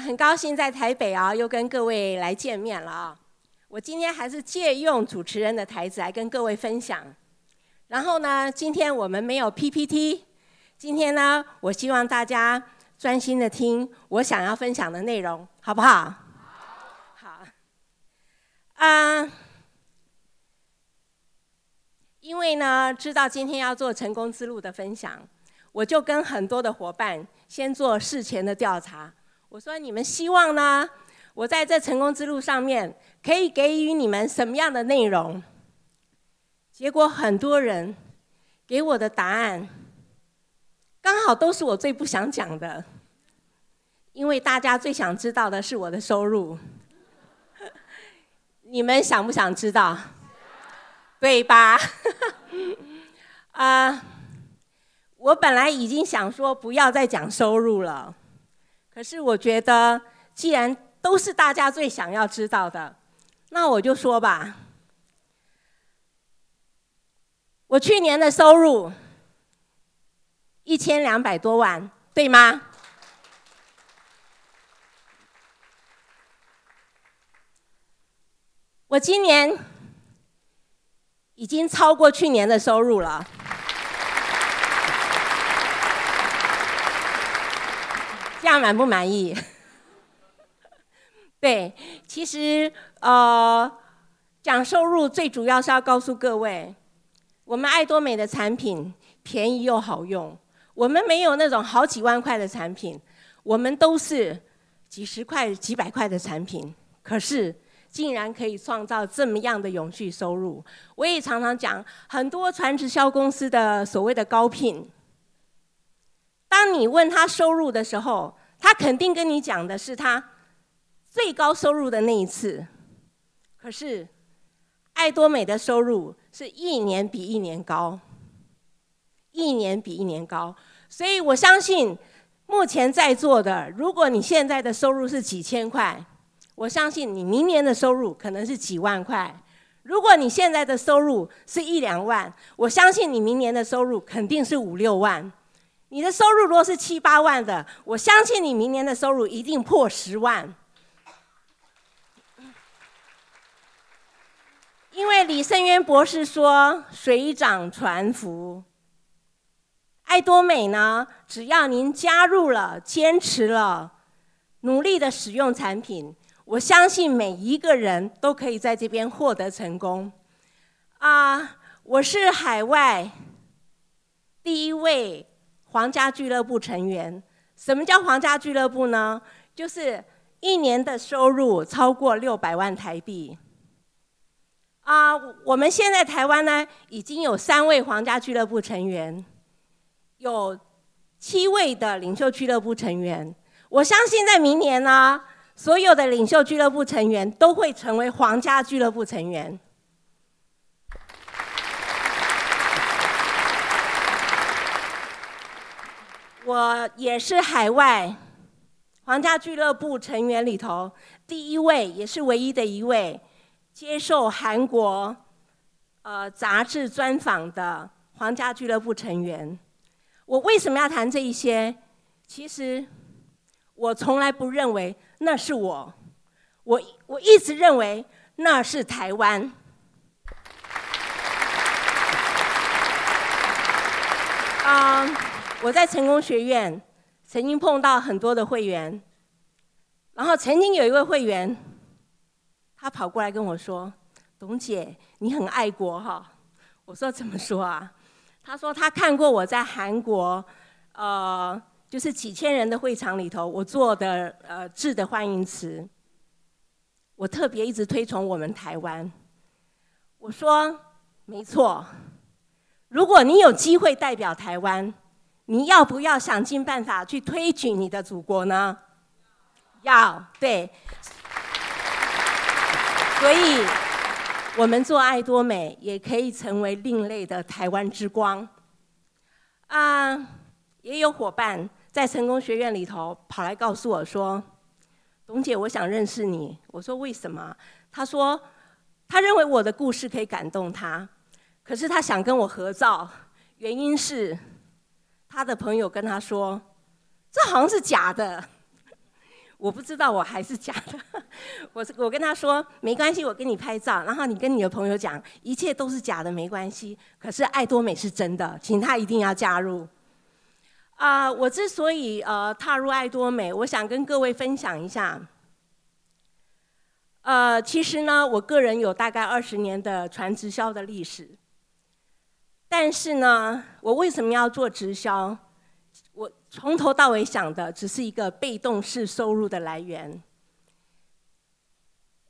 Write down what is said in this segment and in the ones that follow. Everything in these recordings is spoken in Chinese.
很高兴在台北啊，又跟各位来见面了啊。我今天还是借用主持人的台子来跟各位分享。然后呢，今天我们没有 PPT，今天呢，我希望大家专心的听我想要分享的内容，好不好？好。啊，因为呢，知道今天要做成功之路的分享，我就跟很多的伙伴先做事前的调查。我说：“你们希望呢？我在这成功之路上面可以给予你们什么样的内容？”结果很多人给我的答案，刚好都是我最不想讲的，因为大家最想知道的是我的收入。你们想不想知道？对吧？啊、我本来已经想说不要再讲收入了。可是我觉得，既然都是大家最想要知道的，那我就说吧。我去年的收入一千两百多万，对吗？我今年已经超过去年的收入了。这样满不满意？对，其实呃，讲收入最主要是要告诉各位，我们爱多美的产品便宜又好用，我们没有那种好几万块的产品，我们都是几十块、几百块的产品，可是竟然可以创造这么样的永续收入。我也常常讲，很多传直销公司的所谓的高聘。当你问他收入的时候，他肯定跟你讲的是他最高收入的那一次。可是，爱多美的收入是一年比一年高，一年比一年高。所以我相信，目前在座的，如果你现在的收入是几千块，我相信你明年的收入可能是几万块。如果你现在的收入是一两万，我相信你明年的收入肯定是五六万。你的收入如果是七八万的，我相信你明年的收入一定破十万。因为李胜渊博士说：“水涨船浮。”爱多美呢，只要您加入了、坚持了、努力的使用产品，我相信每一个人都可以在这边获得成功。啊，我是海外第一位。皇家俱乐部成员，什么叫皇家俱乐部呢？就是一年的收入超过六百万台币。啊，我们现在台湾呢，已经有三位皇家俱乐部成员，有七位的领袖俱乐部成员。我相信在明年呢，所有的领袖俱乐部成员都会成为皇家俱乐部成员。我也是海外皇家俱乐部成员里头第一位，也是唯一的一位接受韩国呃杂志专访的皇家俱乐部成员。我为什么要谈这一些？其实我从来不认为那是我，我我一直认为那是台湾。啊、uh,。我在成功学院曾经碰到很多的会员，然后曾经有一位会员，他跑过来跟我说：“董姐，你很爱国哈。”我说：“怎么说啊？”他说：“他看过我在韩国，呃，就是几千人的会场里头，我做的呃致的欢迎词，我特别一直推崇我们台湾。”我说：“没错，如果你有机会代表台湾。”你要不要想尽办法去推举你的祖国呢？要，对。所以，我们做爱多美也可以成为另类的台湾之光。啊，也有伙伴在成功学院里头跑来告诉我说：“董姐，我想认识你。”我说：“为什么？”他说：“他认为我的故事可以感动他，可是他想跟我合照，原因是。”他的朋友跟他说：“这好像是假的。”我不知道我还是假的。我我跟他说没关系，我给你拍照，然后你跟你的朋友讲，一切都是假的，没关系。可是爱多美是真的，请他一定要加入。啊、我之所以呃踏入爱多美，我想跟各位分享一下。呃，其实呢，我个人有大概二十年的传直销的历史。但是呢，我为什么要做直销？我从头到尾想的只是一个被动式收入的来源。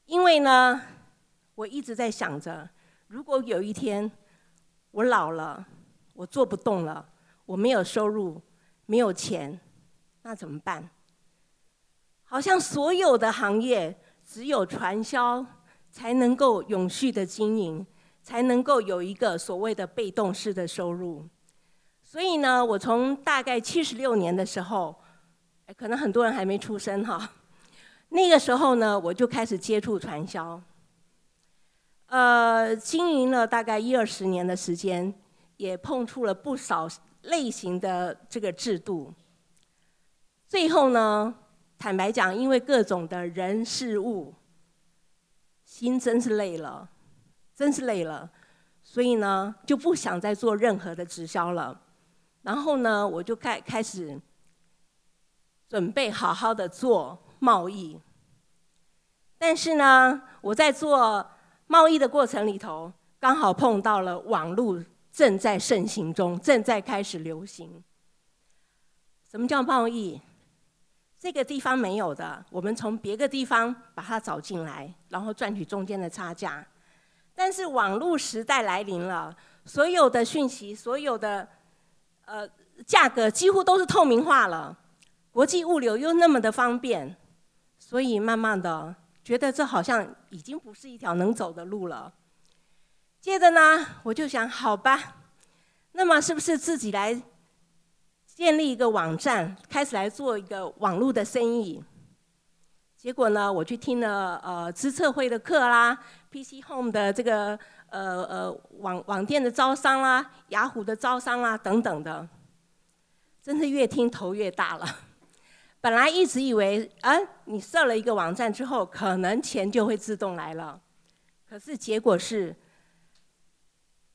因为呢，我一直在想着，如果有一天我老了，我做不动了，我没有收入，没有钱，那怎么办？好像所有的行业，只有传销才能够永续的经营。才能够有一个所谓的被动式的收入，所以呢，我从大概七十六年的时候，可能很多人还没出生哈，那个时候呢，我就开始接触传销，呃，经营了大概一二十年的时间，也碰触了不少类型的这个制度，最后呢，坦白讲，因为各种的人事物，心真是累了。真是累了，所以呢，就不想再做任何的直销了。然后呢，我就开开始准备好好的做贸易。但是呢，我在做贸易的过程里头，刚好碰到了网络正在盛行中，正在开始流行。什么叫贸易？这个地方没有的，我们从别个地方把它找进来，然后赚取中间的差价。但是网络时代来临了，所有的讯息，所有的呃价格几乎都是透明化了，国际物流又那么的方便，所以慢慢的觉得这好像已经不是一条能走的路了。接着呢，我就想，好吧，那么是不是自己来建立一个网站，开始来做一个网络的生意？结果呢，我去听了呃资策会的课啦，PC Home 的这个呃呃网网店的招商啦，雅虎的招商啦等等的，真是越听头越大了。本来一直以为啊，你设了一个网站之后，可能钱就会自动来了，可是结果是，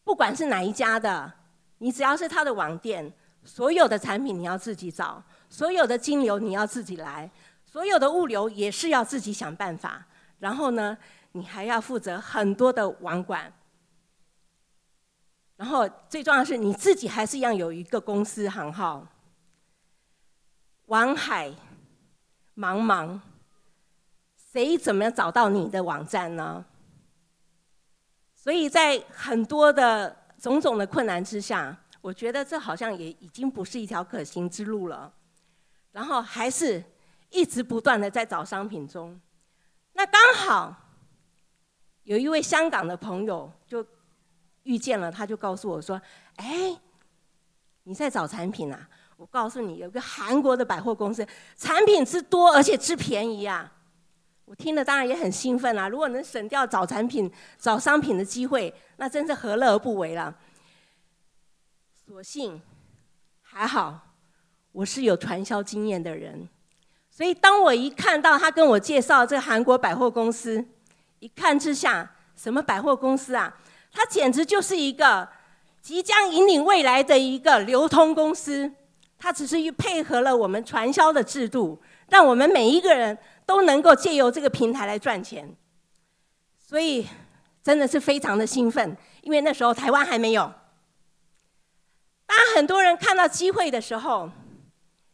不管是哪一家的，你只要是他的网店，所有的产品你要自己找，所有的金流你要自己来。所有的物流也是要自己想办法，然后呢，你还要负责很多的网管，然后最重要的是你自己还是要有一个公司行号。网海茫茫，谁怎么样找到你的网站呢？所以在很多的种种的困难之下，我觉得这好像也已经不是一条可行之路了。然后还是。一直不断的在找商品中，那刚好有一位香港的朋友就遇见了，他就告诉我说：“哎，你在找产品啊？我告诉你，有个韩国的百货公司，产品之多，而且之便宜啊！”我听了当然也很兴奋啊，如果能省掉找产品、找商品的机会，那真是何乐而不为了。所幸还好，我是有传销经验的人。所以，当我一看到他跟我介绍这个韩国百货公司，一看之下，什么百货公司啊？它简直就是一个即将引领未来的一个流通公司。它只是配合了我们传销的制度，让我们每一个人都能够借由这个平台来赚钱。所以，真的是非常的兴奋，因为那时候台湾还没有。当很多人看到机会的时候，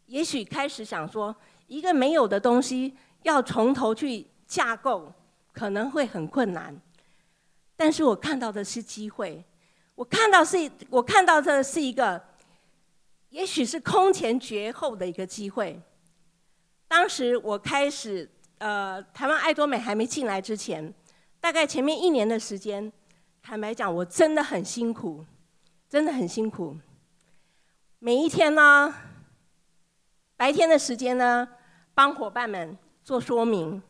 也许开始想说。一个没有的东西，要从头去架构，可能会很困难。但是我看到的是机会，我看到是，我看到的是一个，也许是空前绝后的一个机会。当时我开始，呃，台湾爱多美还没进来之前，大概前面一年的时间，坦白讲，我真的很辛苦，真的很辛苦。每一天呢，白天的时间呢，帮伙伴们做说明，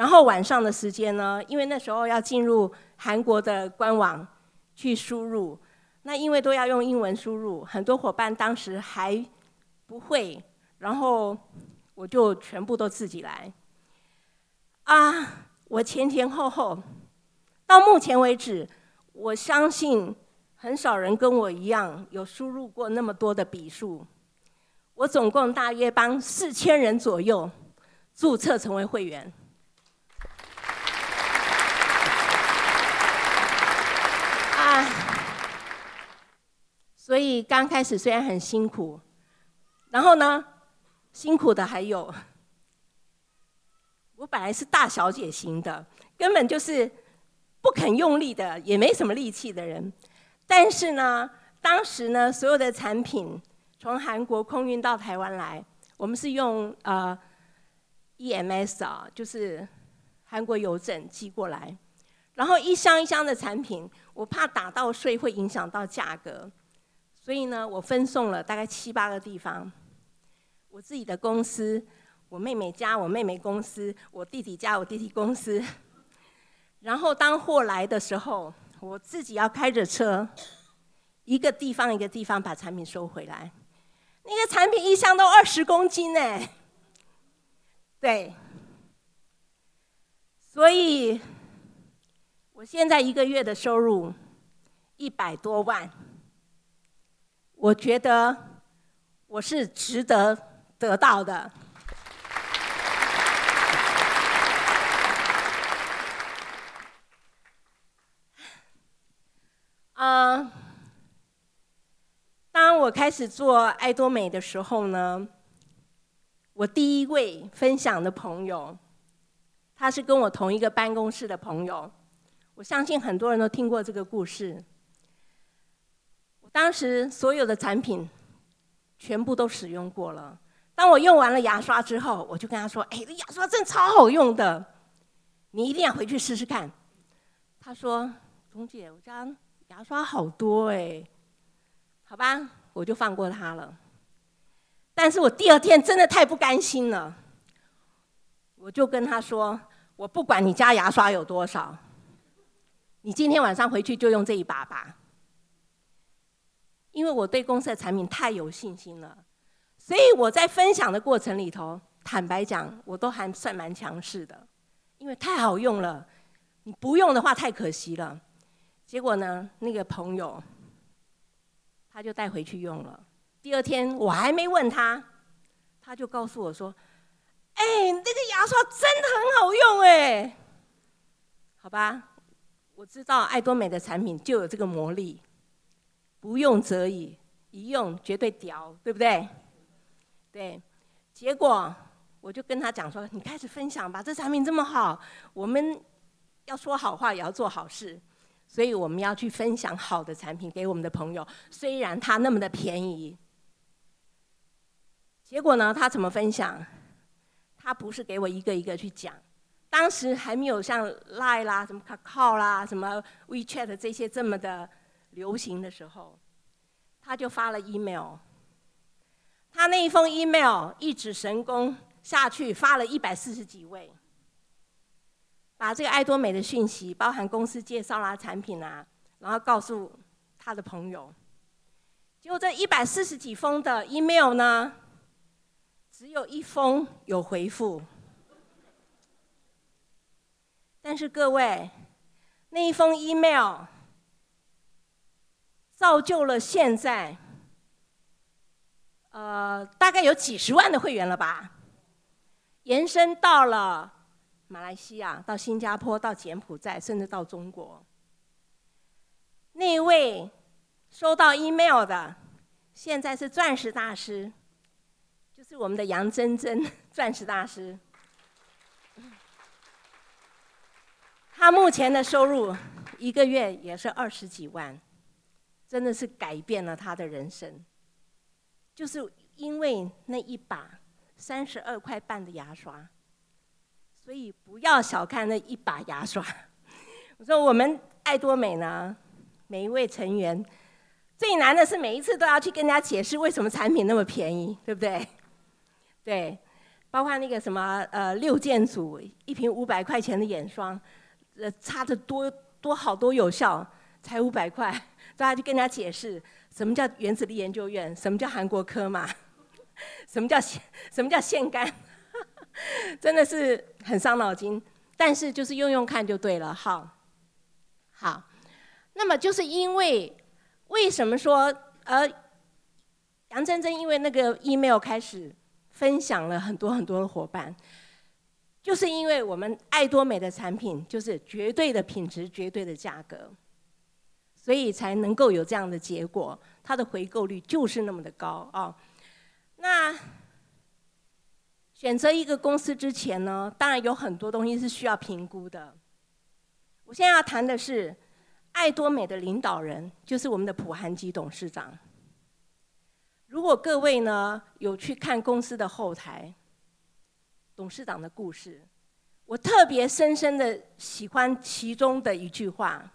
然后晚上的时间呢，因为那时候要进入韩国的官网去输入，那因为都要用英文输入，很多伙伴当时还不会，然后我就全部都自己来。啊，我前前后后到目前为止，我相信很少人跟我一样有输入过那么多的笔数。我总共大约帮四千人左右注册成为会员。啊，所所以刚开始虽然很辛苦，然后呢，辛苦的还有，我本来是大小姐型的，根本就是不肯用力的，也没什么力气的人。但是呢，当时呢，所有的产品。从韩国空运到台湾来，我们是用呃 EMS 啊，就是韩国邮政寄过来，然后一箱一箱的产品，我怕打到税会影响到价格，所以呢，我分送了大概七八个地方，我自己的公司，我妹妹家，我妹妹公司，我弟弟家，我弟弟公司，然后当货来的时候，我自己要开着车，一个地方一个地方把产品收回来。那个产品一箱都二十公斤呢，对，所以我现在一个月的收入一百多万，我觉得我是值得得到的。啊。当我开始做爱多美的时候呢，我第一位分享的朋友，他是跟我同一个办公室的朋友，我相信很多人都听过这个故事。当时所有的产品全部都使用过了，当我用完了牙刷之后，我就跟他说：“哎，这牙刷真超好用的，你一定要回去试试看。”他说：“董姐，我家牙刷好多哎。”好吧，我就放过他了。但是我第二天真的太不甘心了，我就跟他说：“我不管你家牙刷有多少，你今天晚上回去就用这一把吧。”因为我对公司的产品太有信心了，所以我在分享的过程里头，坦白讲，我都还算蛮强势的，因为太好用了，你不用的话太可惜了。结果呢，那个朋友。他就带回去用了。第二天我还没问他，他就告诉我说：“哎，那个牙刷真的很好用哎。”好吧，我知道爱多美的产品就有这个魔力，不用则已，一用绝对屌，对不对？对。结果我就跟他讲说：“你开始分享吧，这产品这么好，我们要说好话，也要做好事。”所以我们要去分享好的产品给我们的朋友，虽然它那么的便宜。结果呢，他怎么分享？他不是给我一个一个去讲，当时还没有像 Line 啦、什么 Kakao 啦、什么 WeChat 这些这么的流行的时候，他就发了 email。他那一封 email 一指神功下去，发了一百四十几位。把这个爱多美的讯息，包含公司介绍啦、产品啊，然后告诉他的朋友。结果这一百四十几封的 email 呢，只有一封有回复。但是各位，那一封 email 造就了现在，呃，大概有几十万的会员了吧，延伸到了。马来西亚到新加坡到柬埔寨，甚至到中国，那位收到 email 的，现在是钻石大师，就是我们的杨真真，钻石大师。他目前的收入一个月也是二十几万，真的是改变了他的人生，就是因为那一把三十二块半的牙刷。所以不要小看那一把牙刷。我说我们爱多美呢，每一位成员最难的是每一次都要去跟人家解释为什么产品那么便宜，对不对？对，包括那个什么呃六件组一瓶五百块钱的眼霜，呃擦得多多好多有效，才五百块，大家就跟人家解释什么叫原子力研究院，什么叫韩国科嘛，什么叫什么叫腺苷。真的是很伤脑筋。但是就是用用看就对了。好，好，那么就是因为为什么说呃，杨真真因为那个 email 开始分享了很多很多的伙伴，就是因为我们爱多美的产品就是绝对的品质、绝对的价格，所以才能够有这样的结果。它的回购率就是那么的高啊。那选择一个公司之前呢，当然有很多东西是需要评估的。我现在要谈的是爱多美的领导人，就是我们的朴韩基董事长。如果各位呢有去看公司的后台，董事长的故事，我特别深深的喜欢其中的一句话。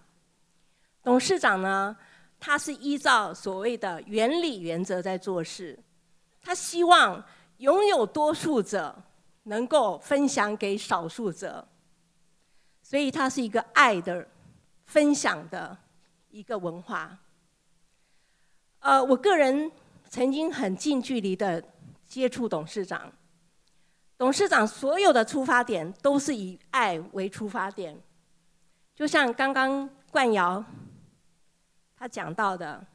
董事长呢，他是依照所谓的原理原则在做事，他希望。拥有多数者能够分享给少数者，所以他是一个爱的分享的一个文化。呃，我个人曾经很近距离的接触董事长，董事长所有的出发点都是以爱为出发点，就像刚刚冠尧他讲到的，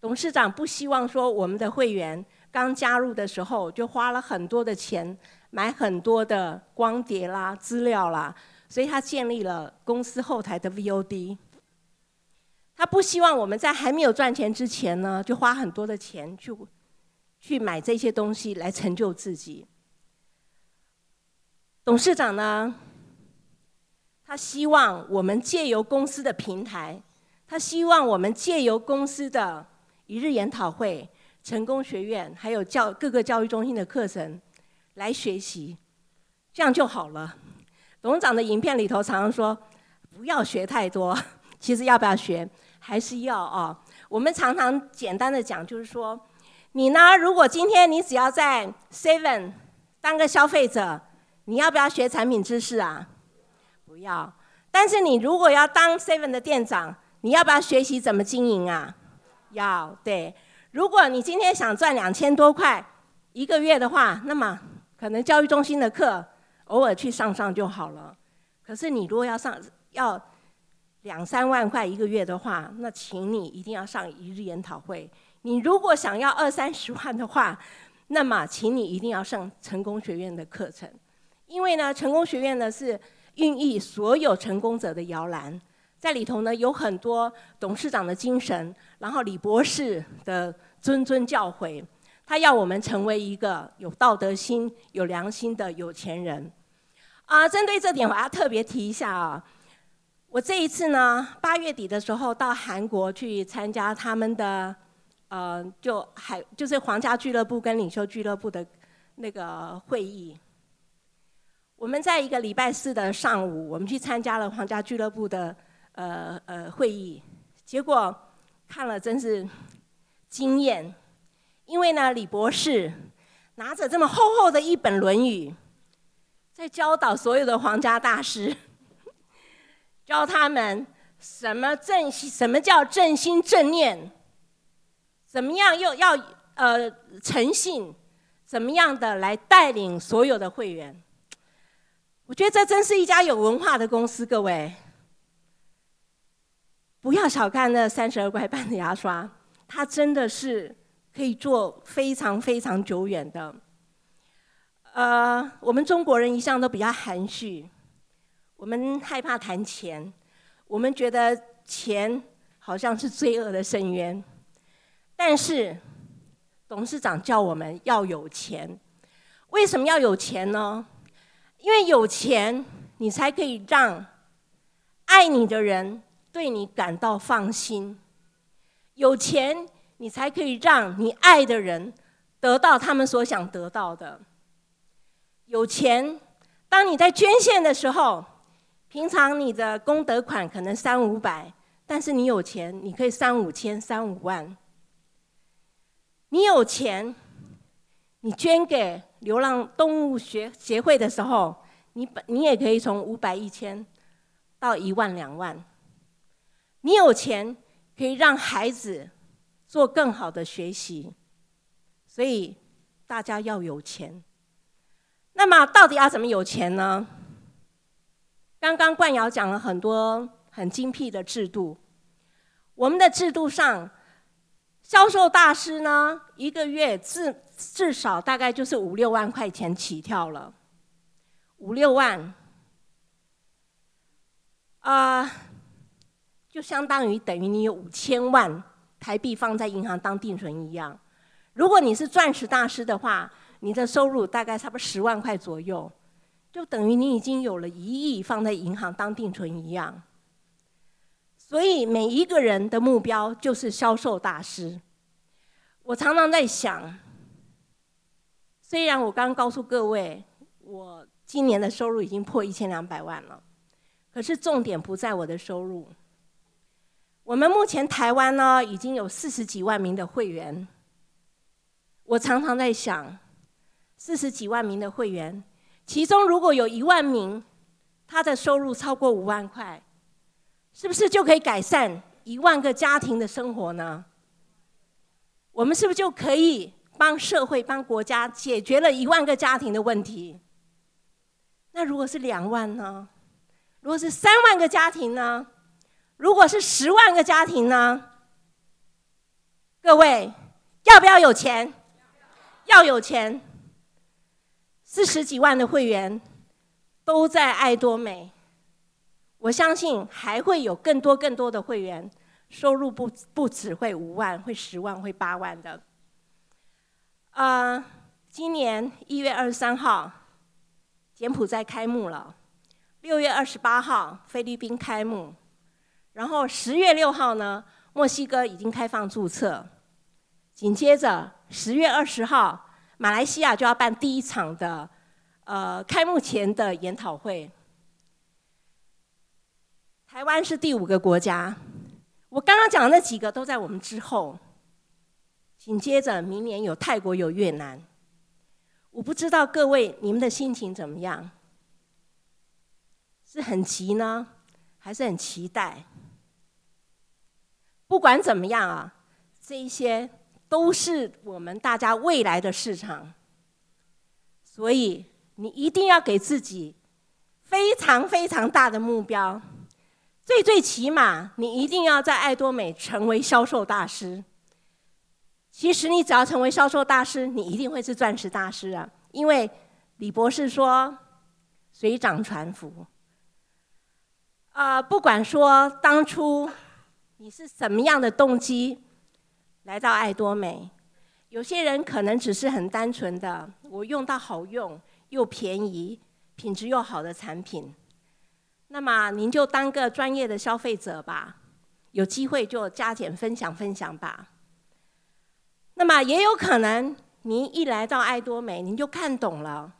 董事长不希望说我们的会员。刚加入的时候就花了很多的钱买很多的光碟啦、资料啦，所以他建立了公司后台的 VOD。他不希望我们在还没有赚钱之前呢，就花很多的钱去去买这些东西来成就自己。董事长呢，他希望我们借由公司的平台，他希望我们借由公司的一日研讨会。成功学院还有教各个教育中心的课程来学习，这样就好了。董事长的影片里头常常说，不要学太多，其实要不要学还是要啊。我们常常简单的讲，就是说，你呢，如果今天你只要在 Seven 当个消费者，你要不要学产品知识啊？不要。但是你如果要当 Seven 的店长，你要不要学习怎么经营啊？要，对。如果你今天想赚两千多块一个月的话，那么可能教育中心的课偶尔去上上就好了。可是你如果要上要两三万块一个月的话，那请你一定要上一日研讨会。你如果想要二三十万的话，那么请你一定要上成功学院的课程，因为呢，成功学院呢是孕育所有成功者的摇篮。在里头呢，有很多董事长的精神，然后李博士的谆谆教诲，他要我们成为一个有道德心、有良心的有钱人。啊，针对这点，我要特别提一下啊，我这一次呢，八月底的时候到韩国去参加他们的，呃，就海就是皇家俱乐部跟领袖俱乐部的那个会议。我们在一个礼拜四的上午，我们去参加了皇家俱乐部的。呃呃，会议结果看了真是惊艳，因为呢，李博士拿着这么厚厚的一本《论语》，在教导所有的皇家大师，教他们什么正，什么叫正心正念，怎么样又要呃诚信，怎么样的来带领所有的会员。我觉得这真是一家有文化的公司，各位。不要小看那三十二块半的牙刷，它真的是可以做非常非常久远的。呃，我们中国人一向都比较含蓄，我们害怕谈钱，我们觉得钱好像是罪恶的深渊。但是董事长叫我们要有钱，为什么要有钱呢？因为有钱，你才可以让爱你的人。对你感到放心，有钱你才可以让你爱的人得到他们所想得到的。有钱，当你在捐献的时候，平常你的功德款可能三五百，但是你有钱，你可以三五千、三五万。你有钱，你捐给流浪动物学协会的时候，你本你也可以从五百、一千到一万、两万。你有钱可以让孩子做更好的学习，所以大家要有钱。那么到底要怎么有钱呢？刚刚冠尧讲了很多很精辟的制度，我们的制度上，销售大师呢，一个月至至少大概就是五六万块钱起跳了，五六万，啊、就相当于等于你有五千万台币放在银行当定存一样。如果你是钻石大师的话，你的收入大概差不多十万块左右。就等于你已经有了一亿放在银行当定存一样，所以每一个人的目标就是销售大师。我常常在想，虽然我刚告诉各位，我今年的收入已经破一千两百万了，可是重点不在我的收入。我们目前台湾呢，已经有四十几万名的会员。我常常在想，四十几万名的会员。其中如果有一万名，他的收入超过五万块，是不是就可以改善一万个家庭的生活呢？我们是不是就可以帮社会、帮国家解决了一万个家庭的问题？那如果是两万呢？如果是三万个家庭呢？如果是十万个家庭呢？各位要不要有钱？要有钱。四十几万的会员都在爱多美，我相信还会有更多更多的会员，收入不不只会五万，会十万，会八万的。啊、呃，今年一月二十三号，柬埔寨开幕了；六月二十八号，菲律宾开幕；然后十月六号呢，墨西哥已经开放注册；紧接着十月二十号。马来西亚就要办第一场的，呃，开幕前的研讨会。台湾是第五个国家，我刚刚讲的那几个都在我们之后。紧接着明年有泰国，有越南，我不知道各位你们的心情怎么样？是很急呢，还是很期待？不管怎么样啊，这些。都是我们大家未来的市场，所以你一定要给自己非常非常大的目标，最最起码你一定要在爱多美成为销售大师。其实你只要成为销售大师，你一定会是钻石大师啊！因为李博士说“水涨船浮”。啊，不管说当初你是什么样的动机。来到爱多美，有些人可能只是很单纯的，我用到好用又便宜、品质又好的产品。那么您就当个专业的消费者吧，有机会就加减分享分享吧。那么也有可能您一来到爱多美，您就看懂了，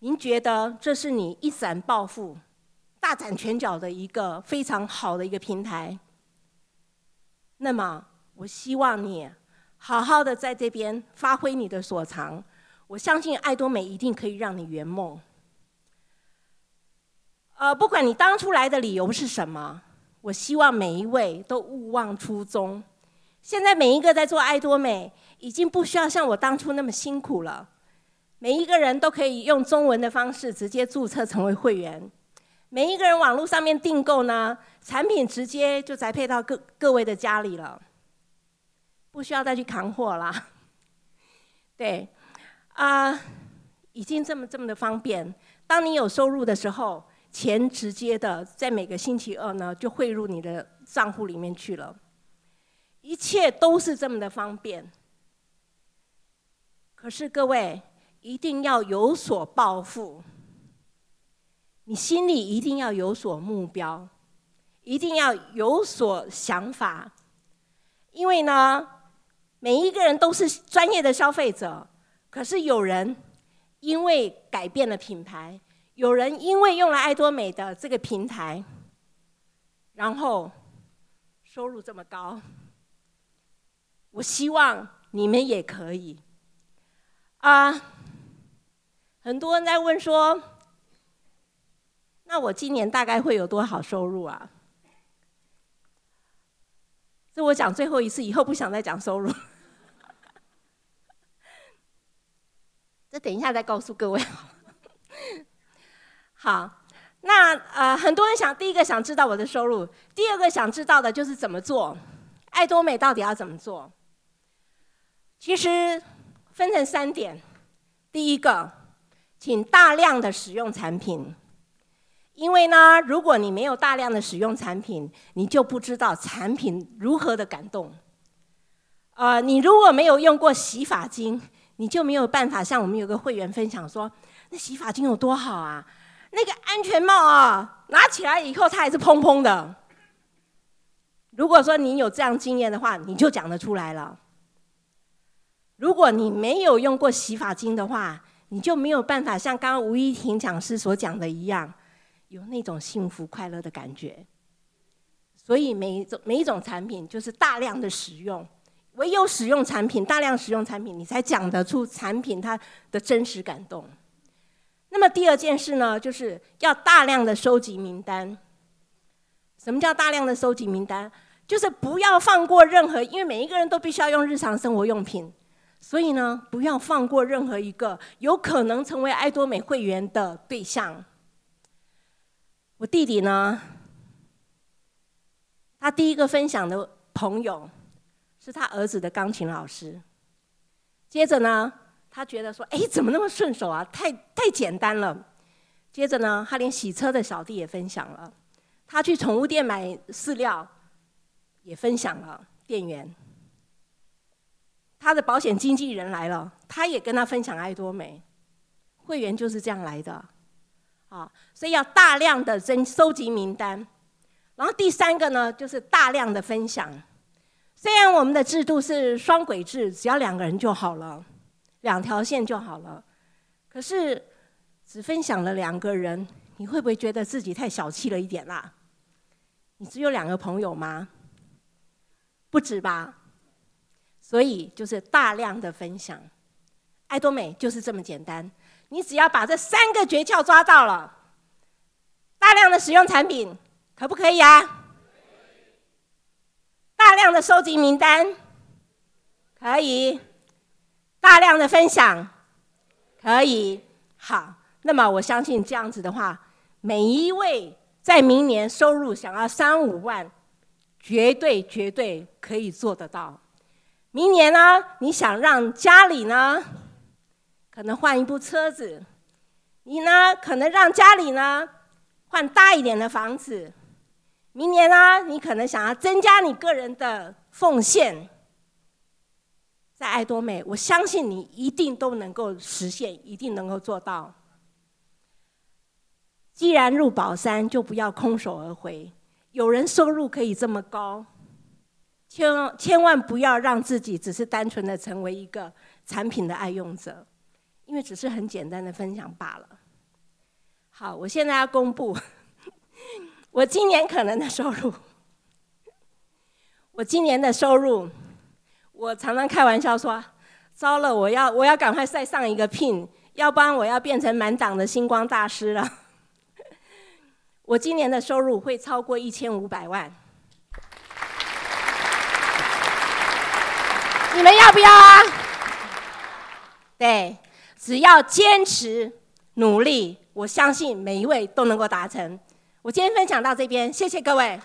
您觉得这是你一闪暴富、大展拳脚的一个非常好的一个平台。那么。我希望你好好的在这边发挥你的所长，我相信爱多美一定可以让你圆梦。呃，不管你当初来的理由是什么，我希望每一位都勿忘初衷。现在每一个在做爱多美，已经不需要像我当初那么辛苦了。每一个人都可以用中文的方式直接注册成为会员，每一个人网络上面订购呢，产品直接就宅配到各各位的家里了。不需要再去扛货啦，对，啊、已经这么这么的方便。当你有收入的时候，钱直接的在每个星期二呢就汇入你的账户里面去了，一切都是这么的方便。可是各位一定要有所抱负，你心里一定要有所目标，一定要有所想法，因为呢。每一个人都是专业的消费者，可是有人因为改变了品牌，有人因为用了爱多美的这个平台，然后收入这么高。我希望你们也可以。啊，很多人在问说，那我今年大概会有多少收入啊？这我讲最后一次，以后不想再讲收入。这等一下再告诉各位。好，那呃，很多人想，第一个想知道我的收入，第二个想知道的就是怎么做，爱多美到底要怎么做？其实分成三点，第一个，请大量的使用产品，因为呢，如果你没有大量的使用产品，你就不知道产品如何的感动。呃，你如果没有用过洗发精，你就没有办法像我们有个会员分享说，那洗发精有多好啊，那个安全帽啊，拿起来以后它还是蓬蓬的。如果说你有这样经验的话，你就讲得出来了。如果你没有用过洗发精的话，你就没有办法像刚刚吴依婷讲师所讲的一样，有那种幸福快乐的感觉。所以每一种每一种产品就是大量的使用，唯有使用产品，大量使用产品，你才讲得出产品它的真实感动。那么第二件事呢，就是要大量的收集名单。什么叫大量的收集名单？就是不要放过任何，因为每一个人都必须要用日常生活用品。所以呢，不要放过任何一个有可能成为爱多美会员的对象。我弟弟呢，他第一个分享的朋友是他儿子的钢琴老师。接着呢，他觉得说：“哎，怎么那么顺手啊？太太简单了。”接着呢，他连洗车的小弟也分享了。他去宠物店买饲料，也分享了店员。他的保险经纪人来了，他也跟他分享爱多美，会员就是这样来的，啊，所以要大量的征收集名单，然后第三个呢，就是大量的分享。虽然我们的制度是双轨制，只要两个人就好了，两条线就好了，可是只分享了两个人，你会不会觉得自己太小气了一点啦？你只有两个朋友吗？不止吧。所以就是大量的分享，爱多美就是这么简单。你只要把这三个诀窍抓到了，大量的使用产品，可不可以啊？大量的收集名单，可以。大量的分享，可以。好，那么我相信这样子的话，每一位在明年收入想要三五万，绝对绝对可以做得到。明年呢，你想让家里呢，可能换一部车子，你呢可能让家里呢换大一点的房子。明年呢，你可能想要增加你个人的奉献，在爱多美，我相信你一定都能够实现，一定能够做到。既然入宝山，就不要空手而回。有人收入可以这么高。千千万不要让自己只是单纯的成为一个产品的爱用者，因为只是很简单的分享罢了。好，我现在要公布 我今年可能的收入。我今年的收入，我常常开玩笑说：糟了，我要我要赶快再上一个聘，要不然我要变成满档的星光大师了。我今年的收入会超过一千五百万。你们要不要啊？对，只要坚持努力，我相信每一位都能够达成。我今天分享到这边，谢谢各位。